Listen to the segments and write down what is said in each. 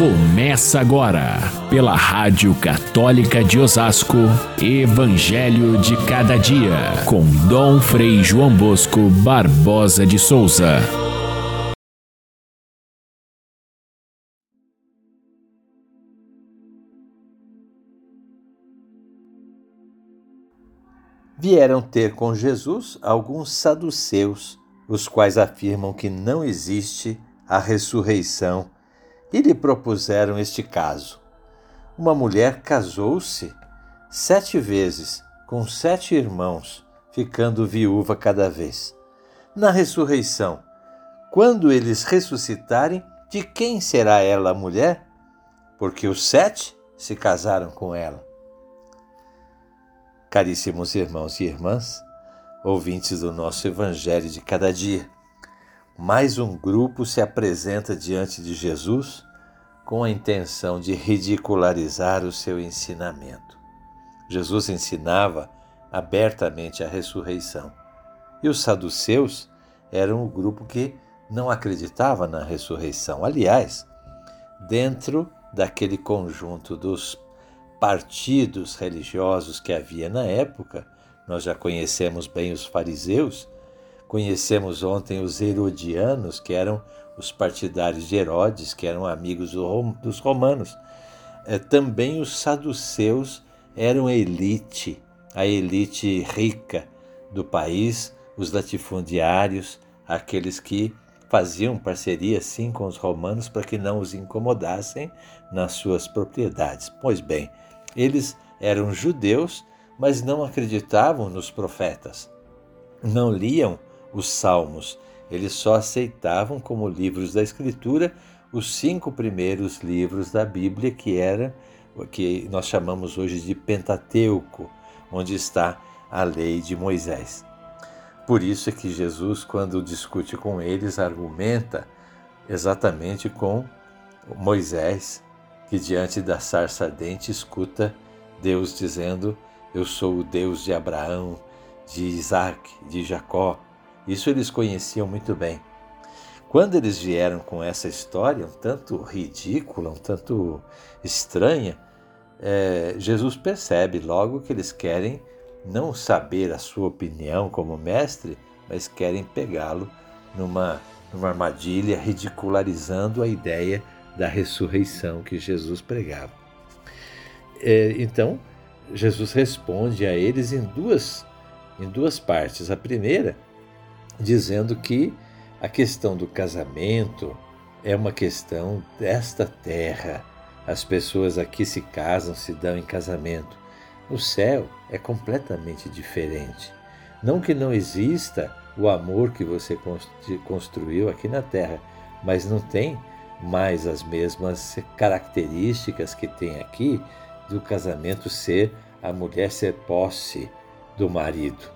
Começa agora, pela Rádio Católica de Osasco, Evangelho de Cada Dia, com Dom Frei João Bosco Barbosa de Souza. Vieram ter com Jesus alguns saduceus, os quais afirmam que não existe a ressurreição e lhe propuseram este caso. Uma mulher casou-se sete vezes com sete irmãos, ficando viúva cada vez. Na ressurreição, quando eles ressuscitarem, de quem será ela a mulher? Porque os sete se casaram com ela. Caríssimos irmãos e irmãs, ouvintes do nosso Evangelho de cada dia, mais um grupo se apresenta diante de Jesus com a intenção de ridicularizar o seu ensinamento. Jesus ensinava abertamente a ressurreição. E os saduceus eram o grupo que não acreditava na ressurreição. Aliás, dentro daquele conjunto dos partidos religiosos que havia na época, nós já conhecemos bem os fariseus, Conhecemos ontem os herodianos, que eram os partidários de Herodes, que eram amigos dos romanos. É, também os saduceus eram a elite, a elite rica do país, os latifundiários, aqueles que faziam parceria sim com os romanos para que não os incomodassem nas suas propriedades. Pois bem, eles eram judeus, mas não acreditavam nos profetas. Não liam os Salmos. Eles só aceitavam como livros da Escritura os cinco primeiros livros da Bíblia, que era o que nós chamamos hoje de Pentateuco, onde está a lei de Moisés. Por isso é que Jesus, quando discute com eles, argumenta exatamente com Moisés, que diante da sarça ardente escuta Deus dizendo: Eu sou o Deus de Abraão, de Isaac, de Jacó. Isso eles conheciam muito bem. Quando eles vieram com essa história, um tanto ridícula, um tanto estranha, é, Jesus percebe logo que eles querem não saber a sua opinião como mestre, mas querem pegá-lo numa, numa armadilha, ridicularizando a ideia da ressurreição que Jesus pregava. É, então, Jesus responde a eles em duas, em duas partes. A primeira dizendo que a questão do casamento é uma questão desta terra. As pessoas aqui se casam, se dão em casamento. No céu é completamente diferente. Não que não exista o amor que você construiu aqui na terra, mas não tem mais as mesmas características que tem aqui do casamento ser a mulher ser posse do marido.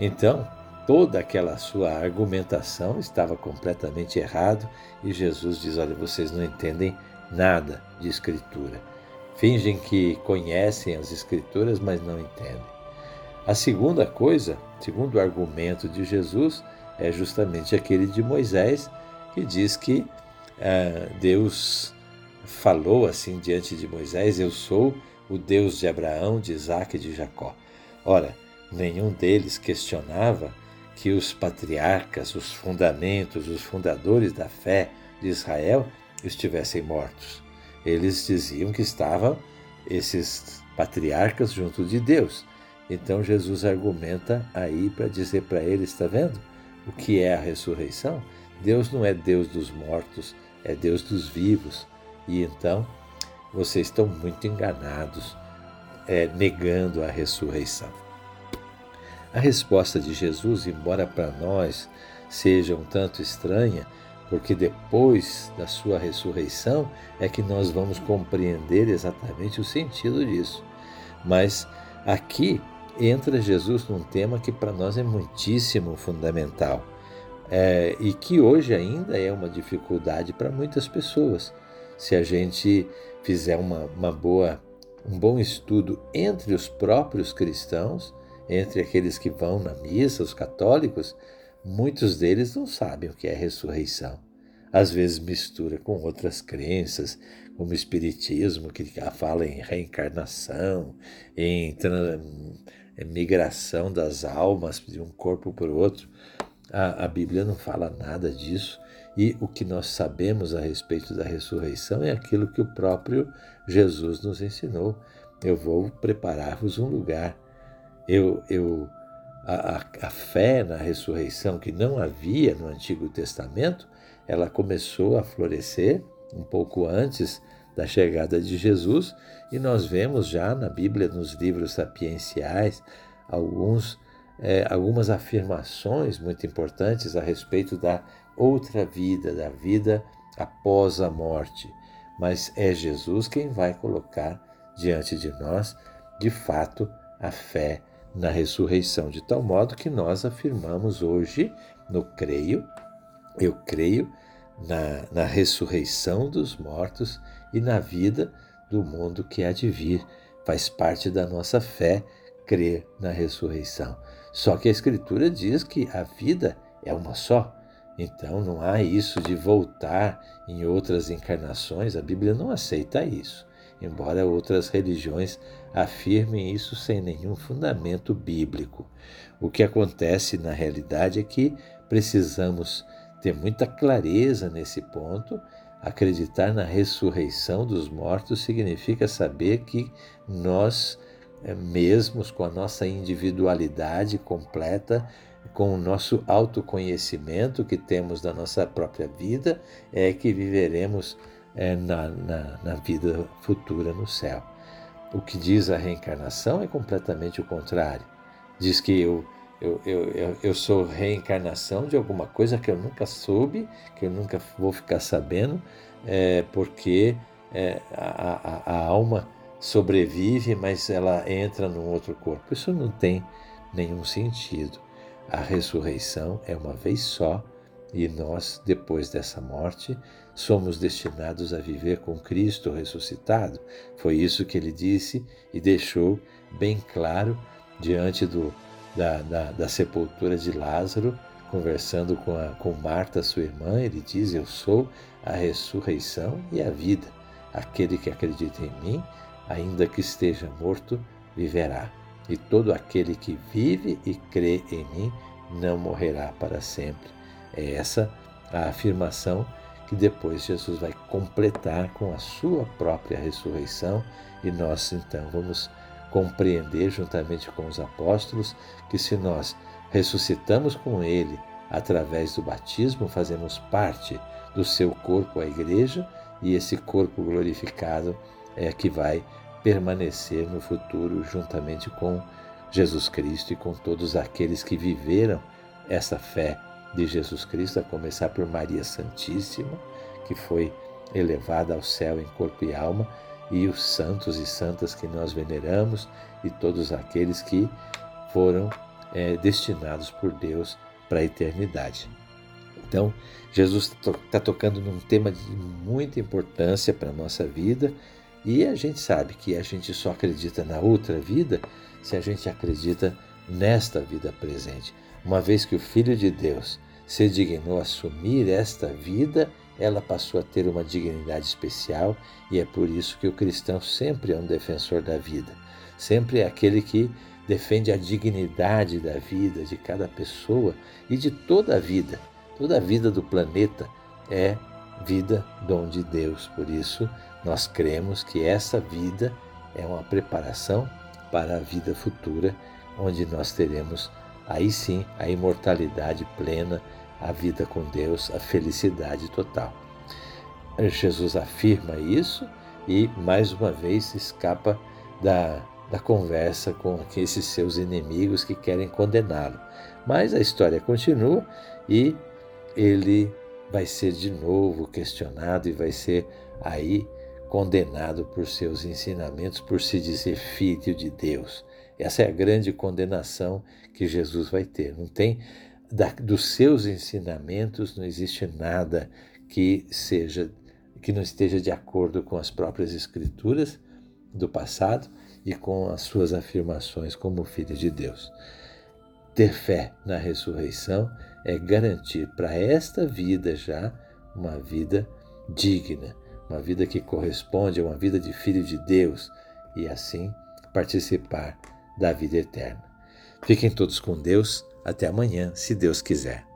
Então, toda aquela sua argumentação estava completamente errado e Jesus diz: Olha, vocês não entendem nada de Escritura. Fingem que conhecem as Escrituras, mas não entendem. A segunda coisa, segundo argumento de Jesus, é justamente aquele de Moisés, que diz que ah, Deus falou assim diante de Moisés: Eu sou o Deus de Abraão, de Isaac e de Jacó. Ora, nenhum deles questionava que os patriarcas, os fundamentos, os fundadores da fé de Israel estivessem mortos. Eles diziam que estavam esses patriarcas junto de Deus. Então Jesus argumenta aí para dizer para eles, está vendo? O que é a ressurreição? Deus não é Deus dos mortos, é Deus dos vivos. E então vocês estão muito enganados, é, negando a ressurreição. A resposta de Jesus, embora para nós seja um tanto estranha, porque depois da sua ressurreição é que nós vamos compreender exatamente o sentido disso. Mas aqui entra Jesus num tema que para nós é muitíssimo fundamental é, e que hoje ainda é uma dificuldade para muitas pessoas. Se a gente fizer uma, uma boa, um bom estudo entre os próprios cristãos, entre aqueles que vão na missa, os católicos, muitos deles não sabem o que é ressurreição. às vezes mistura com outras crenças, como o espiritismo, que fala em reencarnação, em migração das almas de um corpo para o outro. A, a Bíblia não fala nada disso. E o que nós sabemos a respeito da ressurreição é aquilo que o próprio Jesus nos ensinou. Eu vou preparar-vos um lugar. Eu, eu, a, a, fé na ressurreição que não havia no Antigo Testamento, ela começou a florescer um pouco antes da chegada de Jesus e nós vemos já na Bíblia, nos livros sapienciais, alguns, é, algumas afirmações muito importantes a respeito da outra vida, da vida após a morte. Mas é Jesus quem vai colocar diante de nós, de fato, a fé na ressurreição, de tal modo que nós afirmamos hoje, no creio, eu creio na, na ressurreição dos mortos e na vida do mundo que há de vir. Faz parte da nossa fé crer na ressurreição. Só que a Escritura diz que a vida é uma só. Então não há isso de voltar em outras encarnações, a Bíblia não aceita isso, embora outras religiões afirmem isso sem nenhum fundamento bíblico. O que acontece na realidade é que precisamos ter muita clareza nesse ponto. Acreditar na ressurreição dos mortos significa saber que nós, eh, mesmos com a nossa individualidade completa, com o nosso autoconhecimento que temos da nossa própria vida, é que viveremos é, na, na, na vida futura no céu. O que diz a reencarnação é completamente o contrário. Diz que eu, eu, eu, eu, sou reencarnação de alguma coisa que eu nunca soube, que eu nunca vou ficar sabendo, é, porque é, a, a, a alma sobrevive, mas ela entra num outro corpo. Isso não tem nenhum sentido. A ressurreição é uma vez só e nós, depois dessa morte, somos destinados a viver com Cristo ressuscitado. Foi isso que ele disse e deixou bem claro diante do, da, da, da sepultura de Lázaro, conversando com, a, com Marta, sua irmã. Ele diz: Eu sou a ressurreição e a vida. Aquele que acredita em mim, ainda que esteja morto, viverá e todo aquele que vive e crê em mim não morrerá para sempre. É essa a afirmação que depois Jesus vai completar com a sua própria ressurreição e nós então vamos compreender juntamente com os apóstolos que se nós ressuscitamos com ele através do batismo, fazemos parte do seu corpo, a igreja, e esse corpo glorificado é que vai permanecer no futuro juntamente com Jesus Cristo e com todos aqueles que viveram essa fé de Jesus Cristo, a começar por Maria Santíssima, que foi elevada ao céu em corpo e alma, e os santos e santas que nós veneramos, e todos aqueles que foram é, destinados por Deus para a eternidade. Então, Jesus está tocando num tema de muita importância para a nossa vida e a gente sabe que a gente só acredita na outra vida se a gente acredita nesta vida presente. Uma vez que o Filho de Deus se dignou assumir esta vida, ela passou a ter uma dignidade especial e é por isso que o cristão sempre é um defensor da vida. Sempre é aquele que defende a dignidade da vida de cada pessoa e de toda a vida. Toda a vida do planeta é vida dom de Deus. Por isso, nós cremos que essa vida é uma preparação para a vida futura, onde nós teremos aí sim a imortalidade plena, a vida com Deus, a felicidade total. Jesus afirma isso e mais uma vez escapa da, da conversa com esses seus inimigos que querem condená-lo. Mas a história continua e ele vai ser de novo questionado e vai ser aí condenado por seus ensinamentos, por se dizer filho de Deus. Essa é a grande condenação que Jesus vai ter. Não tem da, dos seus ensinamentos não existe nada que seja que não esteja de acordo com as próprias escrituras do passado e com as suas afirmações como filho de Deus. Ter fé na ressurreição é garantir para esta vida já uma vida digna, uma vida que corresponde a uma vida de filho de Deus e assim participar da vida eterna. Fiquem todos com Deus. Até amanhã, se Deus quiser.